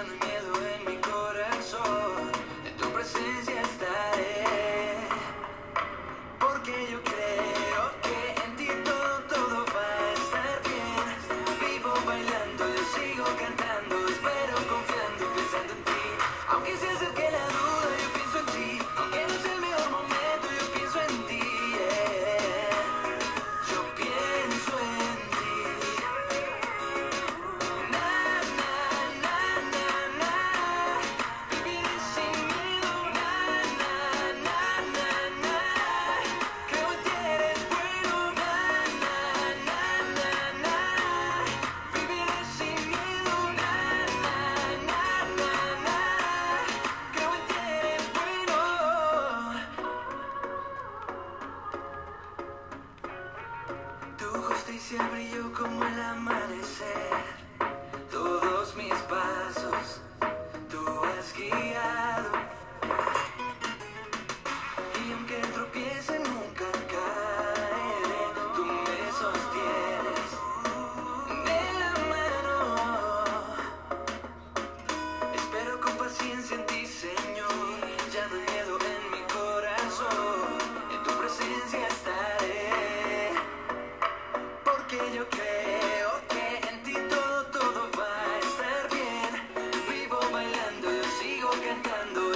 and the justicia brilló como el amanecer. Creo que en ti todo va a estar bien. Vivo bailando, yo sigo cantando.